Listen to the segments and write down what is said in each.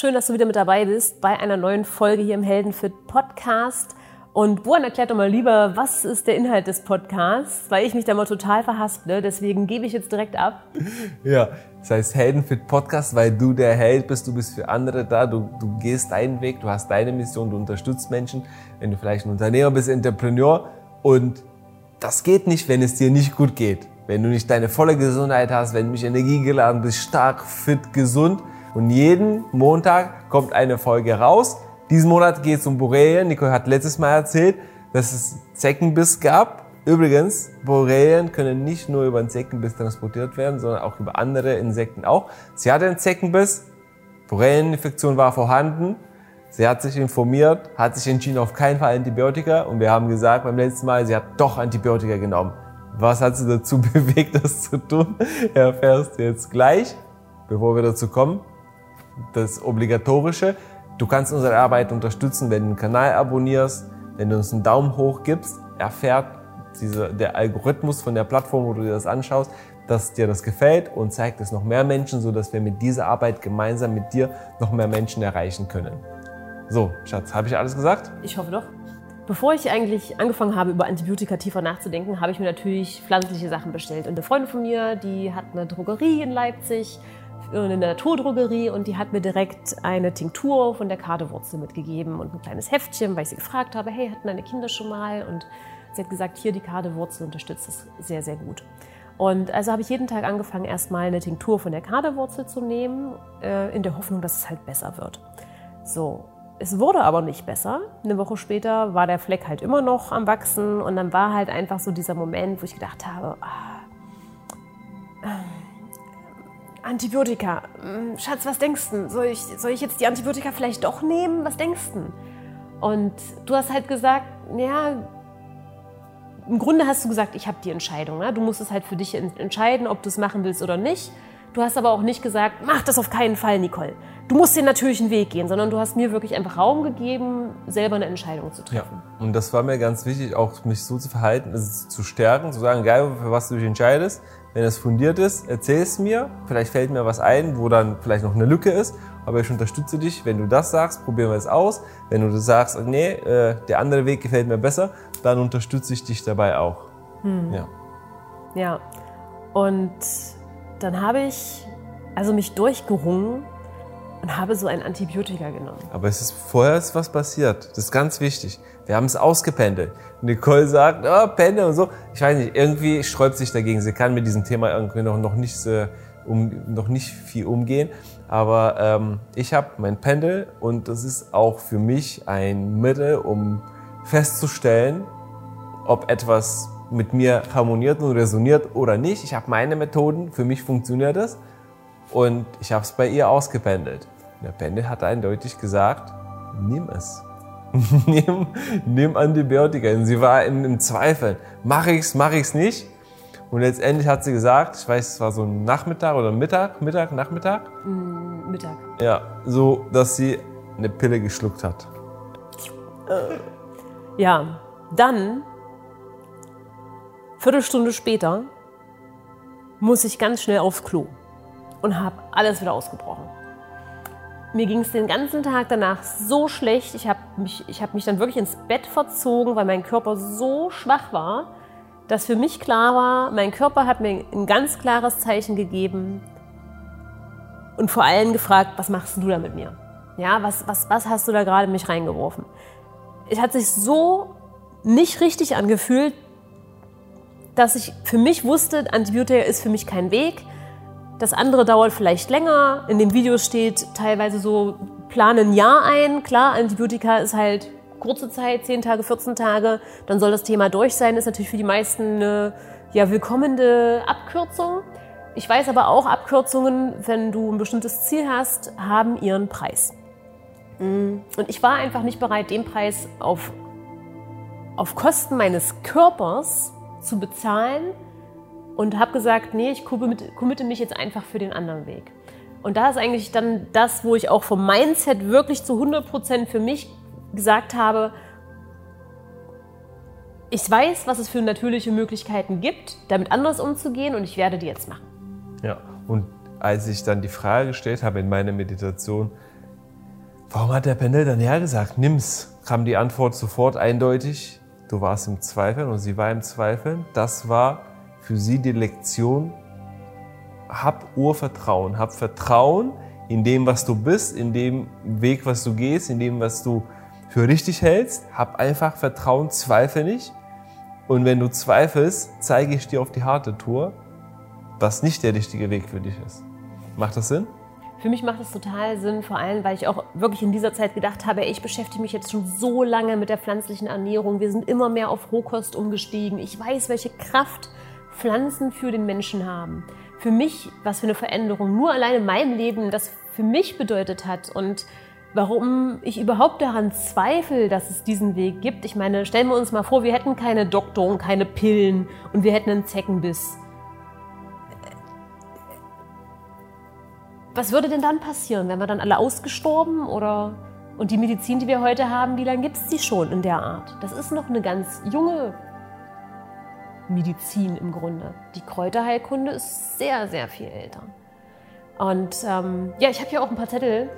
Schön, dass du wieder mit dabei bist bei einer neuen Folge hier im Heldenfit Podcast. Und Buan erklärt doch mal lieber, was ist der Inhalt des Podcasts, weil ich mich da mal total verhasple. Deswegen gebe ich jetzt direkt ab. Ja, das heißt Heldenfit Podcast, weil du der Held bist, du bist für andere da, du, du gehst deinen Weg, du hast deine Mission, du unterstützt Menschen. Wenn du vielleicht ein Unternehmer bist, Entrepreneur und das geht nicht, wenn es dir nicht gut geht. Wenn du nicht deine volle Gesundheit hast, wenn du nicht energiegeladen bist, stark, fit, gesund. Und jeden Montag kommt eine Folge raus diesen Monat geht es um Borrelien. Nicole hat letztes Mal erzählt, dass es Zeckenbiss gab. Übrigens, Borrelien können nicht nur über einen Zeckenbiss transportiert werden, sondern auch über andere Insekten auch. Sie hatte einen Zeckenbiss, Borrelieninfektion war vorhanden. Sie hat sich informiert, hat sich entschieden auf keinen Fall Antibiotika und wir haben gesagt beim letzten Mal, sie hat doch Antibiotika genommen. Was hat sie dazu bewegt, das zu tun? Erfährst du jetzt gleich, bevor wir dazu kommen. Das Obligatorische. Du kannst unsere Arbeit unterstützen, wenn du den Kanal abonnierst, wenn du uns einen Daumen hoch gibst, erfährt diese, der Algorithmus von der Plattform, wo du dir das anschaust, dass dir das gefällt und zeigt es noch mehr Menschen, so dass wir mit dieser Arbeit gemeinsam mit dir noch mehr Menschen erreichen können. So, Schatz, habe ich alles gesagt? Ich hoffe doch. Bevor ich eigentlich angefangen habe, über Antibiotika tiefer nachzudenken, habe ich mir natürlich pflanzliche Sachen bestellt. Und eine Freundin von mir, die hat eine Drogerie in Leipzig in der Naturdrogerie und die hat mir direkt eine Tinktur von der Kadewurzel mitgegeben und ein kleines Heftchen, weil ich sie gefragt habe, hey, hatten deine Kinder schon mal? Und sie hat gesagt, hier die Kadewurzel unterstützt das sehr, sehr gut. Und also habe ich jeden Tag angefangen, erstmal eine Tinktur von der Kadewurzel zu nehmen, äh, in der Hoffnung, dass es halt besser wird. So, es wurde aber nicht besser. Eine Woche später war der Fleck halt immer noch am Wachsen und dann war halt einfach so dieser Moment, wo ich gedacht habe, ah, Antibiotika. Hm, Schatz, was denkst du? Soll ich, soll ich jetzt die Antibiotika vielleicht doch nehmen? Was denkst du? Und du hast halt gesagt, ja, im Grunde hast du gesagt, ich habe die Entscheidung. Ne? Du musst es halt für dich entscheiden, ob du es machen willst oder nicht. Du hast aber auch nicht gesagt, mach das auf keinen Fall, Nicole. Du musst den natürlichen Weg gehen, sondern du hast mir wirklich einfach Raum gegeben, selber eine Entscheidung zu treffen. Ja. Und das war mir ganz wichtig, auch mich so zu verhalten, also zu stärken, zu sagen, geil, für was du dich entscheidest. Wenn es fundiert ist, erzähl es mir. Vielleicht fällt mir was ein, wo dann vielleicht noch eine Lücke ist. Aber ich unterstütze dich. Wenn du das sagst, probieren wir es aus. Wenn du sagst, nee, äh, der andere Weg gefällt mir besser, dann unterstütze ich dich dabei auch. Hm. Ja. Ja. Und dann habe ich also mich durchgerungen und habe so ein Antibiotika genommen. Aber es ist vorher ist was passiert. Das ist ganz wichtig. Wir haben es ausgependelt. Nicole sagt, oh, Pendel und so. Ich weiß nicht, irgendwie sträubt sich dagegen. Sie kann mit diesem Thema irgendwie noch, noch, nicht, äh, um, noch nicht viel umgehen. Aber ähm, ich habe mein Pendel und das ist auch für mich ein Mittel, um festzustellen, ob etwas mit mir harmoniert und resoniert oder nicht. Ich habe meine Methoden, für mich funktioniert das. Und ich habe es bei ihr ausgependelt. Der Pendel hat eindeutig gesagt, nimm es. nimm, nimm Antibiotika. Und sie war im, im Zweifel. Mache ich's, mache ich's nicht? Und letztendlich hat sie gesagt, ich weiß, es war so ein Nachmittag oder Mittag, Mittag, Nachmittag? Mm, Mittag. Ja, so, dass sie eine Pille geschluckt hat. Äh, ja, dann, Viertelstunde später, muss ich ganz schnell aufs Klo und habe alles wieder ausgebrochen. Mir ging es den ganzen Tag danach so schlecht. Ich habe mich, hab mich dann wirklich ins Bett verzogen, weil mein Körper so schwach war, dass für mich klar war, mein Körper hat mir ein ganz klares Zeichen gegeben und vor allem gefragt, was machst du da mit mir? Ja, was, was, was hast du da gerade mich reingeworfen? Es hat sich so nicht richtig angefühlt, dass ich für mich wusste, Antibiotika ist für mich kein Weg. Das andere dauert vielleicht länger. In dem Video steht teilweise so, planen ein Jahr ein. Klar, Antibiotika ist halt kurze Zeit, 10 Tage, 14 Tage. Dann soll das Thema durch sein. Ist natürlich für die meisten eine ja, willkommene Abkürzung. Ich weiß aber auch, Abkürzungen, wenn du ein bestimmtes Ziel hast, haben ihren Preis. Und ich war einfach nicht bereit, den Preis auf, auf Kosten meines Körpers zu bezahlen, und habe gesagt, nee, ich committe mich jetzt einfach für den anderen Weg. Und da ist eigentlich dann das, wo ich auch vom Mindset wirklich zu 100% für mich gesagt habe, ich weiß, was es für natürliche Möglichkeiten gibt, damit anders umzugehen und ich werde die jetzt machen. Ja, und als ich dann die Frage gestellt habe in meiner Meditation, Warum hat der Pendel dann ja gesagt, nimm's? Kam die Antwort sofort eindeutig. Du warst im Zweifeln und sie war im Zweifeln. Das war für sie die Lektion. Hab Urvertrauen, hab Vertrauen in dem, was du bist, in dem Weg, was du gehst, in dem, was du für richtig hältst. Hab einfach Vertrauen, zweifle nicht. Und wenn du zweifelst, zeige ich dir auf die harte Tour, was nicht der richtige Weg für dich ist. Macht das Sinn? Für mich macht das total Sinn, vor allem, weil ich auch wirklich in dieser Zeit gedacht habe, ich beschäftige mich jetzt schon so lange mit der pflanzlichen Ernährung. Wir sind immer mehr auf Rohkost umgestiegen. Ich weiß, welche Kraft Pflanzen für den Menschen haben. Für mich, was für eine Veränderung nur allein in meinem Leben das für mich bedeutet hat und warum ich überhaupt daran zweifle, dass es diesen Weg gibt. Ich meine, stellen wir uns mal vor, wir hätten keine Doktoren, keine Pillen und wir hätten einen Zeckenbiss Was würde denn dann passieren? Wären wir dann alle ausgestorben oder und die Medizin, die wir heute haben, wie lange gibt es die schon in der Art? Das ist noch eine ganz junge Medizin im Grunde. Die Kräuterheilkunde ist sehr, sehr viel älter. Und ähm, ja, ich habe hier auch ein paar Zettel.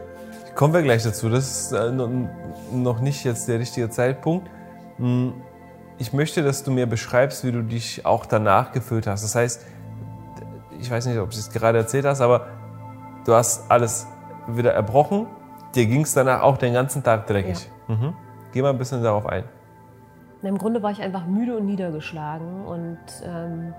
Kommen wir gleich dazu. Das ist äh, noch nicht jetzt der richtige Zeitpunkt. Hm, ich möchte, dass du mir beschreibst, wie du dich auch danach gefühlt hast. Das heißt, ich weiß nicht, ob du es gerade erzählt hast, aber du hast alles wieder erbrochen, dir ging es danach auch den ganzen Tag dreckig. Ja. Mhm. Geh mal ein bisschen darauf ein. Na, Im Grunde war ich einfach müde und niedergeschlagen und ähm,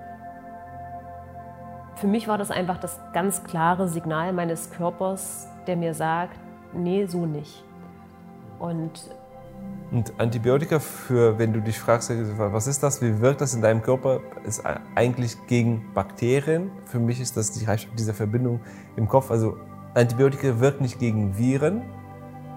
für mich war das einfach das ganz klare Signal meines Körpers, der mir sagt, nee, so nicht. Und und Antibiotika für, wenn du dich fragst, was ist das, wie wirkt das in deinem Körper, ist eigentlich gegen Bakterien. Für mich ist das die, diese Verbindung im Kopf. Also Antibiotika wirkt nicht gegen Viren,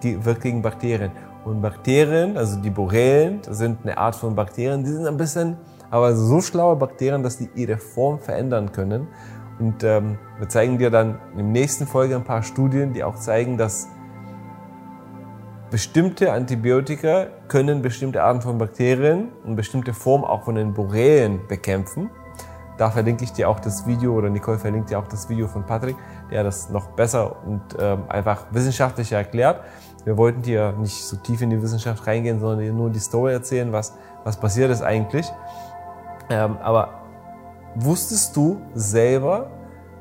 die wirkt gegen Bakterien. Und Bakterien, also die Borrelien, das sind eine Art von Bakterien, die sind ein bisschen, aber so schlaue Bakterien, dass die ihre Form verändern können. Und ähm, wir zeigen dir dann der nächsten Folge ein paar Studien, die auch zeigen, dass bestimmte Antibiotika können bestimmte Arten von Bakterien und bestimmte Formen auch von den Borrelien bekämpfen. Da verlinke ich dir auch das Video oder Nicole verlinkt dir auch das Video von Patrick, der das noch besser und ähm, einfach wissenschaftlicher erklärt. Wir wollten dir nicht so tief in die Wissenschaft reingehen, sondern dir nur die Story erzählen, was, was passiert ist eigentlich. Ähm, aber wusstest du selber,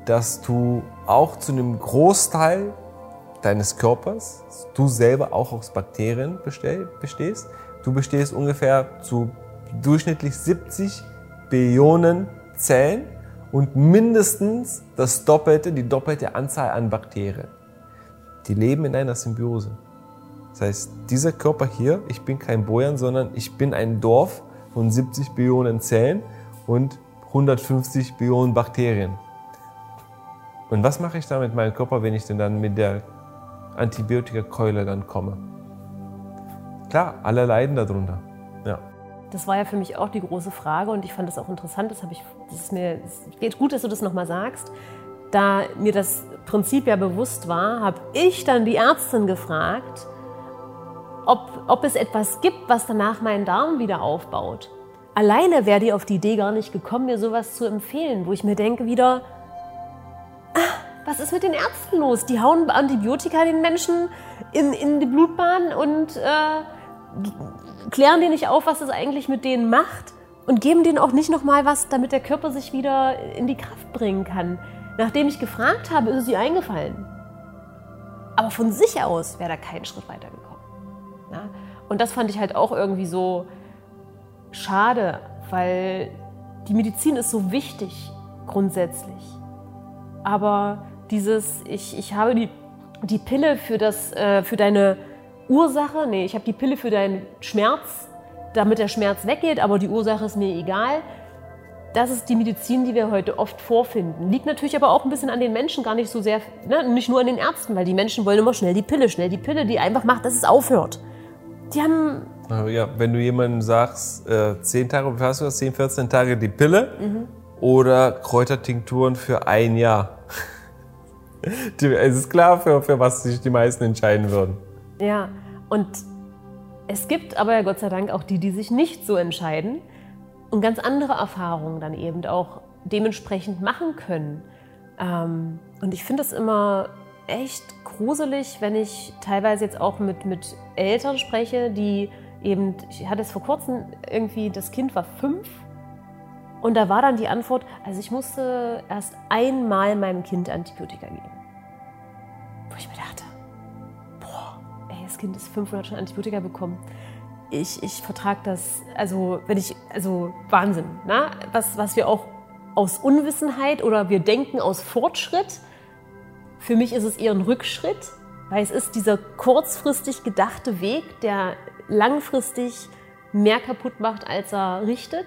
dass du auch zu einem Großteil deines Körpers, du selber auch aus Bakterien bestehst. Du bestehst ungefähr zu durchschnittlich 70 Billionen Zellen und mindestens das doppelte, die doppelte Anzahl an Bakterien. Die leben in einer Symbiose. Das heißt, dieser Körper hier, ich bin kein Bojan, sondern ich bin ein Dorf von 70 Billionen Zellen und 150 Billionen Bakterien. Und was mache ich da mit meinem Körper, wenn ich denn dann mit der Antibiotikakeule dann komme. Klar, alle leiden darunter. Ja. Das war ja für mich auch die große Frage und ich fand das auch interessant. Das, ich, das ist mir es geht gut, dass du das nochmal sagst. Da mir das Prinzip ja bewusst war, habe ich dann die Ärztin gefragt, ob, ob es etwas gibt, was danach meinen Darm wieder aufbaut. Alleine wäre die auf die Idee gar nicht gekommen, mir sowas zu empfehlen, wo ich mir denke wieder, was ist mit den Ärzten los? Die hauen Antibiotika den Menschen in, in die Blutbahn und äh, klären die nicht auf, was es eigentlich mit denen macht und geben denen auch nicht nochmal was, damit der Körper sich wieder in die Kraft bringen kann. Nachdem ich gefragt habe, ist es ihr eingefallen. Aber von sich aus wäre da kein Schritt weitergekommen. Ja? Und das fand ich halt auch irgendwie so schade, weil die Medizin ist so wichtig grundsätzlich. Aber dieses, ich, ich habe die, die Pille für, das, äh, für deine Ursache, nee, ich habe die Pille für deinen Schmerz, damit der Schmerz weggeht, aber die Ursache ist mir egal. Das ist die Medizin, die wir heute oft vorfinden. Liegt natürlich aber auch ein bisschen an den Menschen, gar nicht so sehr, ne, nicht nur an den Ärzten, weil die Menschen wollen immer schnell die Pille, schnell die Pille, die einfach macht, dass es aufhört. Die haben. Ja, wenn du jemandem sagst, äh, 10 Tage, wie hast du das, 10, 14 Tage die Pille mhm. oder Kräutertinkturen für ein Jahr es ist klar, für, für was sich die meisten entscheiden würden. Ja, und es gibt aber Gott sei Dank auch die, die sich nicht so entscheiden und ganz andere Erfahrungen dann eben auch dementsprechend machen können. Ähm, und ich finde es immer echt gruselig, wenn ich teilweise jetzt auch mit, mit Eltern spreche, die eben, ich hatte es vor kurzem irgendwie, das Kind war fünf und da war dann die Antwort, also ich musste erst einmal meinem Kind Antibiotika geben. Wo ich mir dachte, boah, ey, das Kind ist 500 schon Antibiotika bekommen. Ich, ich vertrage das, also wenn ich, also Wahnsinn, ne? was, was wir auch aus Unwissenheit oder wir denken aus Fortschritt. Für mich ist es eher ein Rückschritt, weil es ist dieser kurzfristig gedachte Weg, der langfristig mehr kaputt macht, als er richtet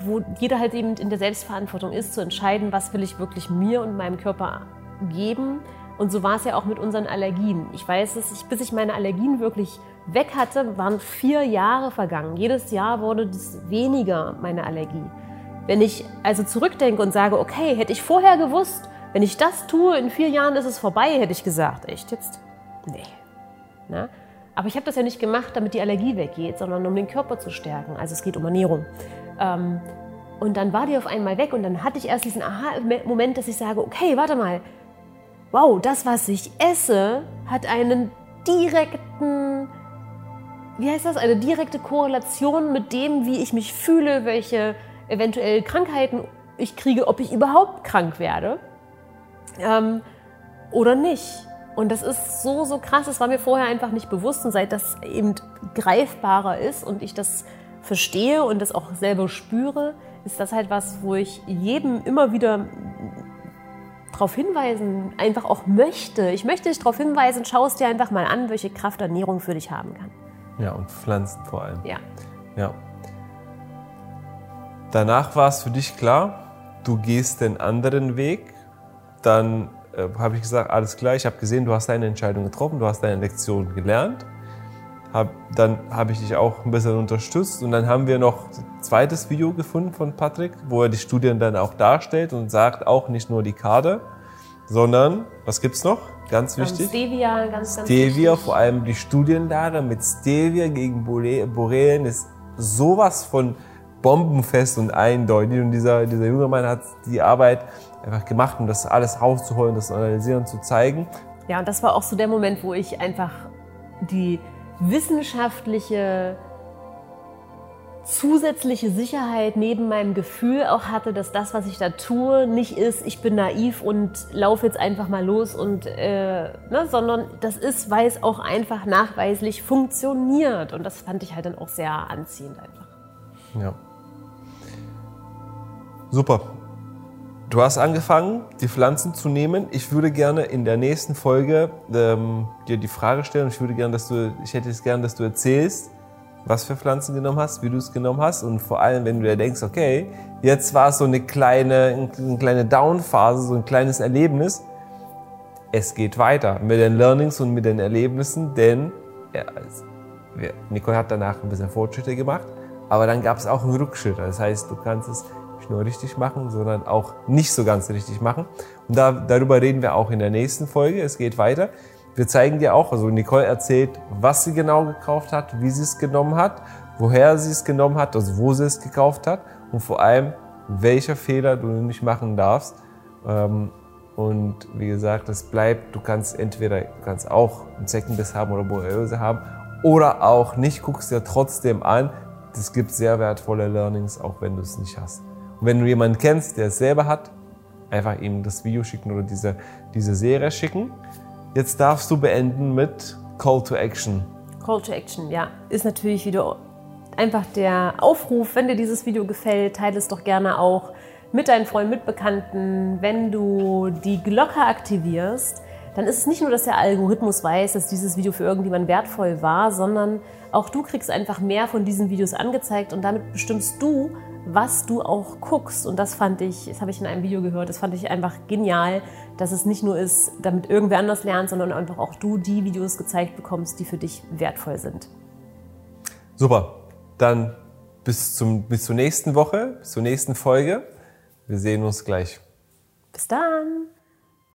wo jeder halt eben in der Selbstverantwortung ist, zu entscheiden, was will ich wirklich mir und meinem Körper geben. Und so war es ja auch mit unseren Allergien. Ich weiß es, ich, bis ich meine Allergien wirklich weg hatte, waren vier Jahre vergangen. Jedes Jahr wurde es weniger, meine Allergie. Wenn ich also zurückdenke und sage, okay, hätte ich vorher gewusst, wenn ich das tue, in vier Jahren ist es vorbei, hätte ich gesagt, echt jetzt? Nee. Na? Aber ich habe das ja nicht gemacht, damit die Allergie weggeht, sondern um den Körper zu stärken. Also es geht um Ernährung. Ähm, und dann war die auf einmal weg und dann hatte ich erst diesen Aha-Moment, dass ich sage, okay, warte mal, wow, das, was ich esse, hat einen direkten, wie heißt das, eine direkte Korrelation mit dem, wie ich mich fühle, welche eventuell Krankheiten ich kriege, ob ich überhaupt krank werde ähm, oder nicht. Und das ist so, so krass, das war mir vorher einfach nicht bewusst und seit das eben greifbarer ist und ich das verstehe und das auch selber spüre, ist das halt was, wo ich jedem immer wieder darauf hinweisen, einfach auch möchte. Ich möchte dich darauf hinweisen, schau es dir einfach mal an, welche Kraft Ernährung für dich haben kann. Ja, und Pflanzen vor allem. Ja. Ja. Danach war es für dich klar, du gehst den anderen Weg. Dann äh, habe ich gesagt, alles klar, ich habe gesehen, du hast deine Entscheidung getroffen, du hast deine Lektion gelernt. Hab, dann habe ich dich auch ein bisschen unterstützt und dann haben wir noch ein zweites Video gefunden von Patrick, wo er die Studien dann auch darstellt und sagt auch nicht nur die Karte, sondern, was gibt es noch? Ganz wichtig. Stevia, ganz, ganz Stevia, wichtig. vor allem die Studienlage mit Stevia gegen Borrelien ist sowas von bombenfest und eindeutig. Und dieser, dieser junge Mann hat die Arbeit einfach gemacht, um das alles rauszuholen, das zu analysieren, zu zeigen. Ja, und das war auch so der Moment, wo ich einfach die wissenschaftliche zusätzliche Sicherheit neben meinem Gefühl auch hatte, dass das, was ich da tue, nicht ist, ich bin naiv und laufe jetzt einfach mal los und äh, ne, sondern das ist, weil es auch einfach nachweislich funktioniert und das fand ich halt dann auch sehr anziehend einfach. Ja. Super. Du hast angefangen, die Pflanzen zu nehmen. Ich würde gerne in der nächsten Folge ähm, dir die Frage stellen. Ich würde gerne, dass du, ich hätte es gerne, dass du erzählst, was für Pflanzen genommen hast, wie du es genommen hast und vor allem, wenn du dir denkst, okay, jetzt war es so eine kleine, eine kleine Down-Phase, so ein kleines Erlebnis. Es geht weiter mit den Learnings und mit den Erlebnissen, denn ja, Nicole hat danach ein bisschen Fortschritte gemacht, aber dann gab es auch einen Rückschritt. Das heißt, du kannst es nicht nur richtig machen, sondern auch nicht so ganz richtig machen. Und da, darüber reden wir auch in der nächsten Folge. Es geht weiter. Wir zeigen dir auch, also Nicole erzählt, was sie genau gekauft hat, wie sie es genommen hat, woher sie es genommen hat, also wo sie es gekauft hat und vor allem, welcher Fehler du nicht machen darfst. Ähm, und wie gesagt, es bleibt, du kannst entweder, du kannst auch einen Zeckenbiss haben oder Borreliose haben oder auch nicht, guckst dir trotzdem an. Es gibt sehr wertvolle Learnings, auch wenn du es nicht hast. Wenn du jemanden kennst, der es selber hat, einfach ihm das Video schicken oder diese, diese Serie schicken. Jetzt darfst du beenden mit Call to Action. Call to Action, ja. Ist natürlich wieder einfach der Aufruf, wenn dir dieses Video gefällt, teile es doch gerne auch mit deinen Freunden, mit Bekannten. Wenn du die Glocke aktivierst, dann ist es nicht nur, dass der Algorithmus weiß, dass dieses Video für irgendjemanden wertvoll war, sondern auch du kriegst einfach mehr von diesen Videos angezeigt und damit bestimmst du, was du auch guckst. Und das fand ich, das habe ich in einem Video gehört, das fand ich einfach genial, dass es nicht nur ist, damit irgendwer anders lernt, sondern einfach auch du die Videos gezeigt bekommst, die für dich wertvoll sind. Super. Dann bis, zum, bis zur nächsten Woche, bis zur nächsten Folge. Wir sehen uns gleich. Bis dann.